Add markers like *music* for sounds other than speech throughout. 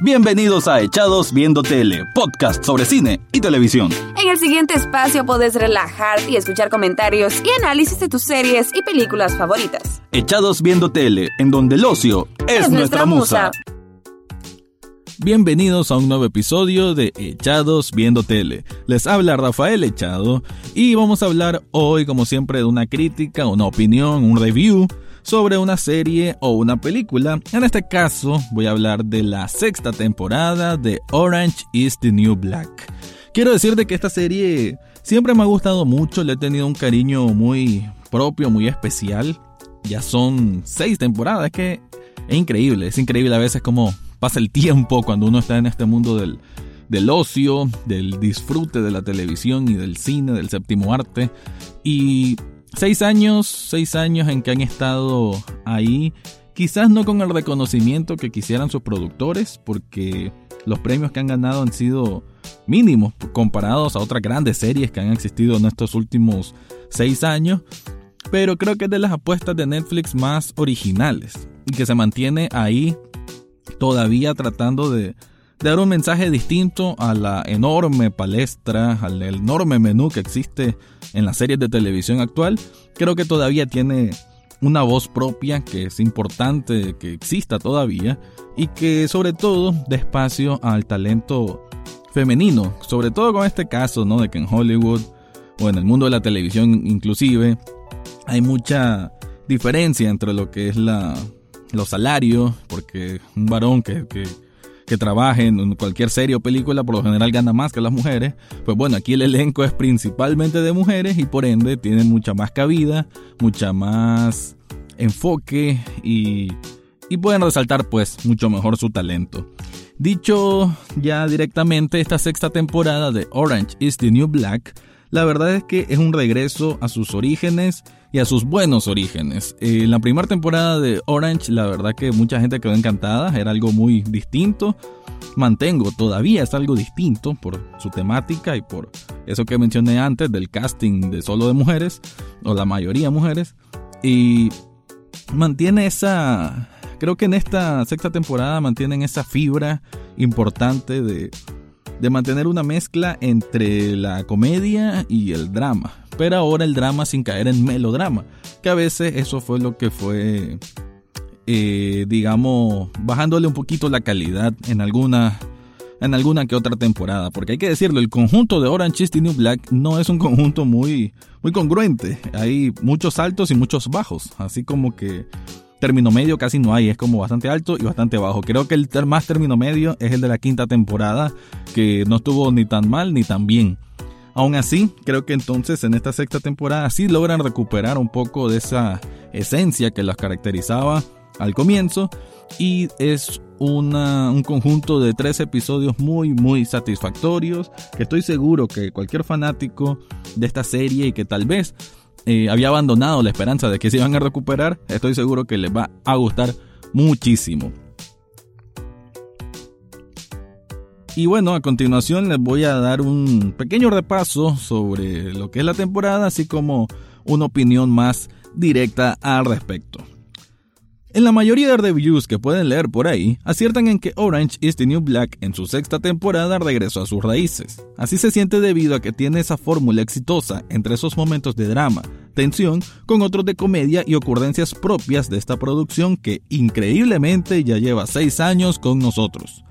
Bienvenidos a Echados Viendo Tele, podcast sobre cine y televisión. En el siguiente espacio podés relajar y escuchar comentarios y análisis de tus series y películas favoritas. Echados Viendo Tele, en donde el ocio es, nuestra, musa. Bienvenidos a un nuevo episodio de Echados Viendo Tele. Les habla Rafael Echado y vamos a hablar hoy, como siempre, de una crítica, una opinión, un review sobre una serie o una película. En este caso voy a hablar de la sexta temporada de Orange is the New Black. Quiero decirte que esta serie siempre me ha gustado mucho, le he tenido un cariño muy propio, muy especial. Ya son seis temporadas, es que es increíble, es increíble a veces cómo pasa el tiempo cuando uno está en este mundo del, del ocio, del disfrute de la televisión y del cine, del séptimo arte. Y Seis años, seis años en que han estado ahí, quizás no con el reconocimiento que quisieran sus productores, porque los premios que han ganado han sido mínimos comparados a otras grandes series que han existido en estos últimos seis años, pero creo que es de las apuestas de Netflix más originales y que se mantiene ahí todavía tratando de dar un mensaje distinto a la enorme palestra, al enorme menú que existe en las series de televisión actual, creo que todavía tiene una voz propia que es importante que exista todavía y que sobre todo dé espacio al talento femenino, sobre todo con este caso, ¿no? De que en Hollywood o en el mundo de la televisión inclusive hay mucha diferencia entre lo que es la, los salarios, porque un varón que que trabajen en cualquier serie o película por lo general gana más que las mujeres, pues bueno, aquí el elenco es principalmente de mujeres y por ende tienen mucha más cabida, mucha más enfoque y, y pueden resaltar pues mucho mejor su talento. Dicho ya directamente, esta sexta temporada de Orange is the New Black, la verdad es que es un regreso a sus orígenes y a sus buenos orígenes. En la primera temporada de Orange, la verdad que mucha gente quedó encantada, era algo muy distinto. Mantengo, todavía es algo distinto por su temática y por eso que mencioné antes del casting de solo de mujeres, o la mayoría mujeres. Y mantiene esa, creo que en esta sexta temporada mantienen esa fibra importante de de mantener una mezcla entre la comedia y el drama, pero ahora el drama sin caer en melodrama, que a veces eso fue lo que fue, eh, digamos, bajándole un poquito la calidad en alguna, en alguna que otra temporada, porque hay que decirlo, el conjunto de Orange is the New Black no es un conjunto muy, muy congruente, hay muchos altos y muchos bajos, así como que término medio casi no hay, es como bastante alto y bastante bajo. Creo que el más término medio es el de la quinta temporada, que no estuvo ni tan mal ni tan bien. Aún así, creo que entonces en esta sexta temporada sí logran recuperar un poco de esa esencia que las caracterizaba al comienzo y es una, un conjunto de tres episodios muy muy satisfactorios que estoy seguro que cualquier fanático de esta serie y que tal vez eh, había abandonado la esperanza de que se iban a recuperar, estoy seguro que les va a gustar muchísimo. Y bueno, a continuación les voy a dar un pequeño repaso sobre lo que es la temporada, así como una opinión más directa al respecto. En la mayoría de reviews que pueden leer por ahí, aciertan en que Orange is the New Black en su sexta temporada regresó a sus raíces. Así se siente debido a que tiene esa fórmula exitosa entre esos momentos de drama, tensión, con otros de comedia y ocurrencias propias de esta producción que increíblemente ya lleva 6 años con nosotros.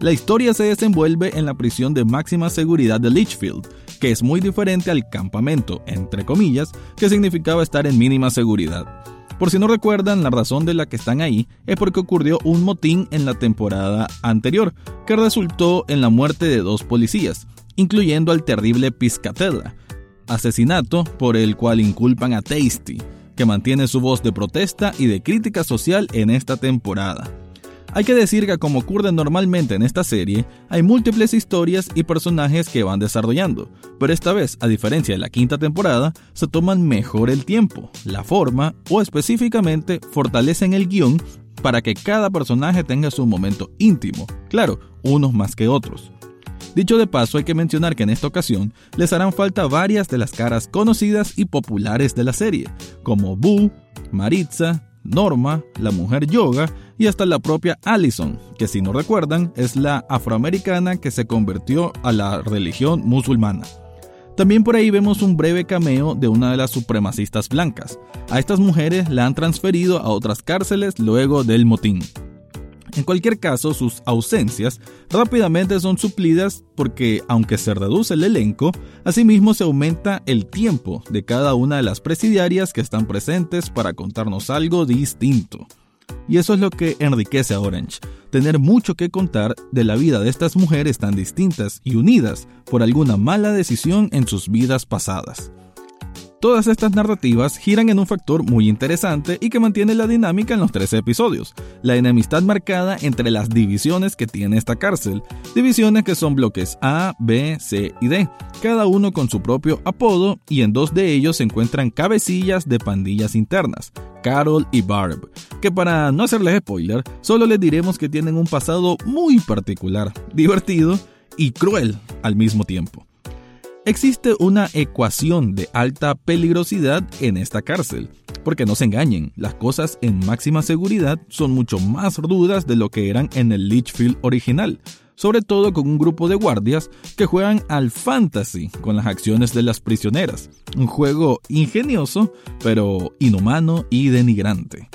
La historia se desenvuelve en la prisión de máxima seguridad de Litchfield, que es muy diferente al campamento, entre comillas, que significaba estar en mínima seguridad. Por si no recuerdan, la razón de la que están ahí es porque ocurrió un motín en la temporada anterior, que resultó en la muerte de dos policías, incluyendo al terrible Piscatella, asesinato por el cual inculpan a Tasty, que mantiene su voz de protesta y de crítica social en esta temporada. Hay que decir que como ocurre normalmente en esta serie, hay múltiples historias y personajes que van desarrollando, pero esta vez, a diferencia de la quinta temporada, se toman mejor el tiempo, la forma o específicamente fortalecen el guion para que cada personaje tenga su momento íntimo, claro, unos más que otros. Dicho de paso, hay que mencionar que en esta ocasión les harán falta varias de las caras conocidas y populares de la serie, como Boo, Maritza, Norma, la mujer yoga y hasta la propia Allison, que si no recuerdan es la afroamericana que se convirtió a la religión musulmana. También por ahí vemos un breve cameo de una de las supremacistas blancas. A estas mujeres la han transferido a otras cárceles luego del motín. En cualquier caso, sus ausencias rápidamente son suplidas porque, aunque se reduce el elenco, asimismo se aumenta el tiempo de cada una de las presidiarias que están presentes para contarnos algo distinto. Y eso es lo que enriquece a Orange, tener mucho que contar de la vida de estas mujeres tan distintas y unidas por alguna mala decisión en sus vidas pasadas. Todas estas narrativas giran en un factor muy interesante y que mantiene la dinámica en los tres episodios, la enemistad marcada entre las divisiones que tiene esta cárcel, divisiones que son bloques A, B, C y D, cada uno con su propio apodo y en dos de ellos se encuentran cabecillas de pandillas internas, Carol y Barb, que para no hacerles spoiler, solo les diremos que tienen un pasado muy particular, divertido y cruel al mismo tiempo. Existe una ecuación de alta peligrosidad en esta cárcel, porque no se engañen, las cosas en máxima seguridad son mucho más rudas de lo que eran en el Litchfield original, sobre todo con un grupo de guardias que juegan al fantasy con las acciones de las prisioneras, un juego ingenioso, pero inhumano y denigrante.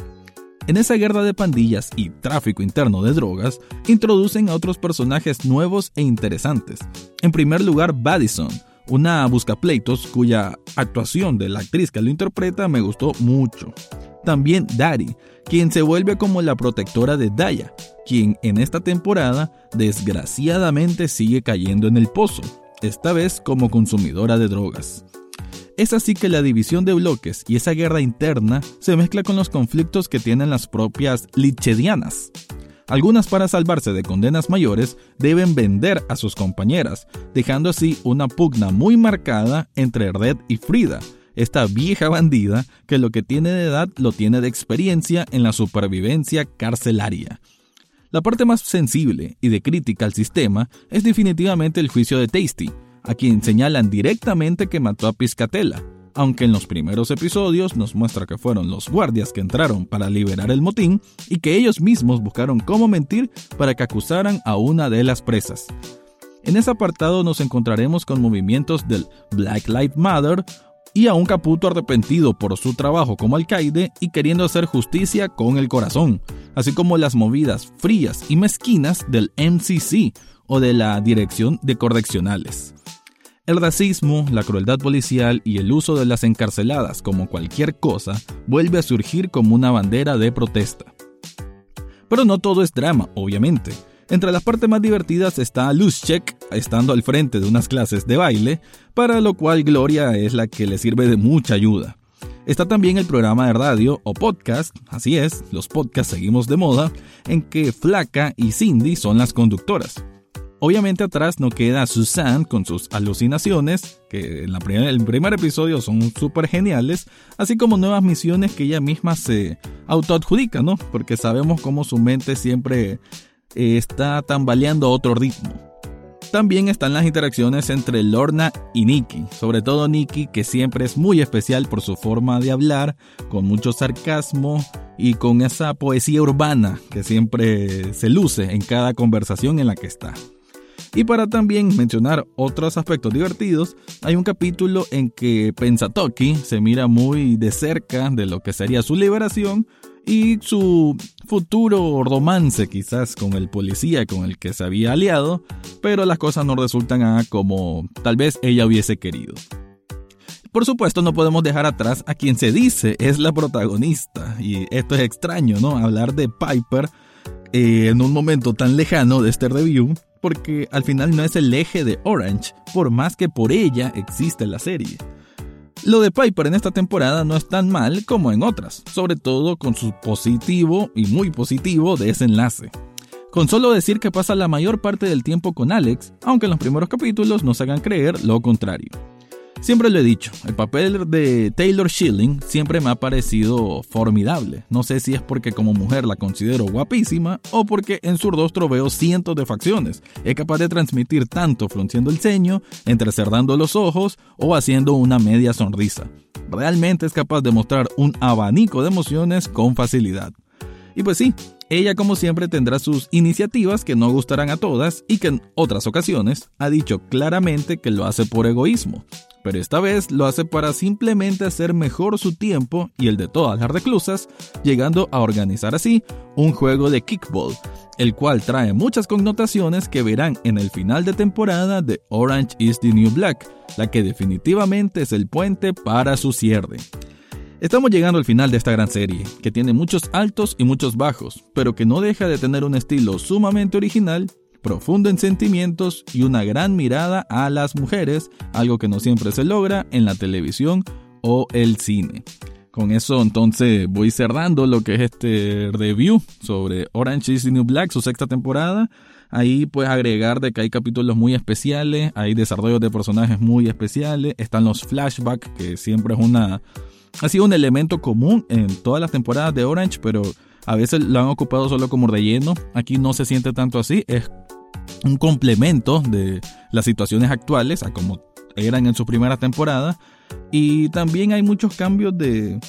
En esa guerra de pandillas y tráfico interno de drogas, introducen a otros personajes nuevos e interesantes. En primer lugar, Badison, una buscapleitos cuya actuación de la actriz que lo interpreta me gustó mucho. También Dari, quien se vuelve como la protectora de Daya, quien en esta temporada desgraciadamente sigue cayendo en el pozo, esta vez como consumidora de drogas. Es así que la división de bloques y esa guerra interna se mezcla con los conflictos que tienen las propias lichedianas. Algunas para salvarse de condenas mayores deben vender a sus compañeras, dejando así una pugna muy marcada entre Red y Frida, esta vieja bandida que lo que tiene de edad lo tiene de experiencia en la supervivencia carcelaria. La parte más sensible y de crítica al sistema es definitivamente el juicio de Tasty, a quien señalan directamente que mató a Piscatella, aunque en los primeros episodios nos muestra que fueron los guardias que entraron para liberar el motín y que ellos mismos buscaron cómo mentir para que acusaran a una de las presas. En ese apartado nos encontraremos con movimientos del Black Lives Matter y a un Caputo arrepentido por su trabajo como alcaide y queriendo hacer justicia con el corazón, así como las movidas frías y mezquinas del MCC o de la Dirección de Correccionales. El racismo, la crueldad policial y el uso de las encarceladas como cualquier cosa vuelve a surgir como una bandera de protesta. Pero no todo es drama, obviamente. Entre las partes más divertidas está Luschek estando al frente de unas clases de baile, para lo cual Gloria es la que le sirve de mucha ayuda. Está también el programa de radio o podcast, así es, los podcasts seguimos de moda, en que Flaca y Cindy son las conductoras. Obviamente atrás no queda Susan con sus alucinaciones, que en, el primer episodio son súper geniales, así como nuevas misiones que ella misma se autoadjudica, ¿no? Porque sabemos cómo su mente siempre eh, está tambaleando a otro ritmo. También están las interacciones entre Lorna y Nikki, sobre todo Nikki que siempre es muy especial por su forma de hablar, con mucho sarcasmo y con esa poesía urbana que siempre se luce en cada conversación en la que está. Y para también mencionar otros aspectos divertidos, hay un capítulo en que Pensatoki se mira muy de cerca de lo que sería su liberación y su futuro romance quizás con el policía con el que se había aliado, pero las cosas no resultan como tal vez ella hubiese querido. Por supuesto, no podemos dejar atrás a quien se dice es la protagonista, y esto es extraño, ¿no? Hablar de Piper eh, en un momento tan lejano de este review, porque al final no es el eje de Orange, por más que por ella existe la serie. Lo de Piper en esta temporada no es tan mal como en otras, sobre todo con su positivo y muy positivo desenlace. Con solo decir que pasa la mayor parte del tiempo con Alex, aunque en los primeros capítulos nos hagan creer lo contrario. Siempre lo he dicho, el papel de Taylor Schilling siempre me ha parecido formidable. No sé si es porque como mujer la considero guapísima o porque en su rostro veo cientos de facciones. Es capaz de transmitir tanto frunciendo el ceño, entrecerdando los ojos o haciendo una media sonrisa. Realmente es capaz de mostrar un abanico de emociones con facilidad. Y pues sí, ella como siempre tendrá sus iniciativas que no gustarán a todas y que en otras ocasiones ha dicho claramente que lo hace por egoísmo pero esta vez lo hace para simplemente hacer mejor su tiempo y el de todas las reclusas, llegando a organizar así un juego de kickball, el cual trae muchas connotaciones que verán en el final de temporada de Orange is the New Black, la que definitivamente es el puente para su cierre. Estamos llegando al final de esta gran serie, que tiene muchos altos y muchos bajos, pero que no deja de tener un estilo sumamente original profundo en sentimientos y una gran mirada a las mujeres, algo que no siempre se logra en la televisión o el cine. Con eso entonces voy cerrando lo que es este review sobre Orange is the New Black, su sexta temporada. Ahí puedes agregar de que hay capítulos muy especiales, hay desarrollos de personajes muy especiales, están los flashbacks, que siempre es una... Ha sido un elemento común en todas las temporadas de Orange, pero a veces lo han ocupado solo como relleno. Aquí no se siente tanto así, es un complemento de las situaciones actuales a como eran en su primera temporada. Y también hay muchos cambios de,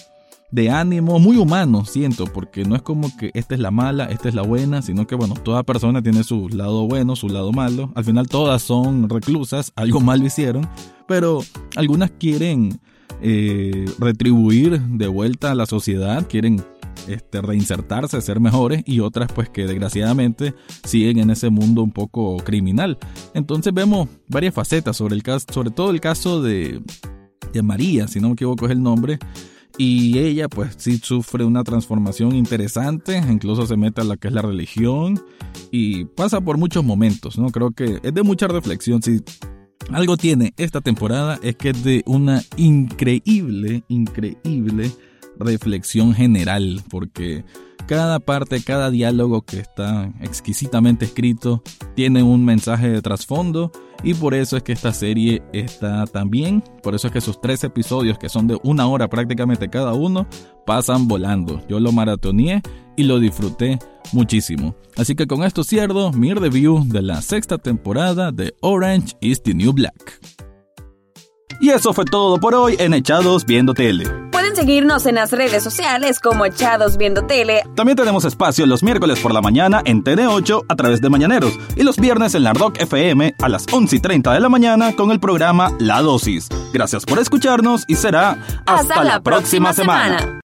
de ánimo muy humanos, siento, porque no es como que esta es la mala, esta es la buena, sino que bueno, toda persona tiene su lado bueno, su lado malo. Al final todas son reclusas, *laughs* algo malo hicieron, pero algunas quieren eh, retribuir de vuelta a la sociedad, quieren este, reinsertarse, ser mejores y otras pues que desgraciadamente siguen en ese mundo un poco criminal. Entonces vemos varias facetas sobre el caso, sobre todo el caso de, de María, si no me equivoco es el nombre, y ella pues sí sufre una transformación interesante, incluso se mete a lo que es la religión y pasa por muchos momentos, ¿no? Creo que es de mucha reflexión, si algo tiene esta temporada es que es de una increíble, increíble reflexión general, porque cada parte, cada diálogo que está exquisitamente escrito tiene un mensaje de trasfondo y por eso es que esta serie está tan bien, por eso es que sus tres episodios que son de una hora prácticamente cada uno pasan volando. Yo lo maratoneé y lo disfruté muchísimo. Así que con esto cierro mi review de la sexta temporada de Orange is the New Black. Y eso fue todo por hoy en Echados Viendo Tele. Seguirnos en las redes sociales como Echados Viendo Tele. También tenemos espacio los miércoles por la mañana en TN8 a través de Mañaneros y los viernes en la Rock FM a las 11 y 30 de la mañana con el programa La Dosis. Gracias por escucharnos y será hasta, la, próxima, semana.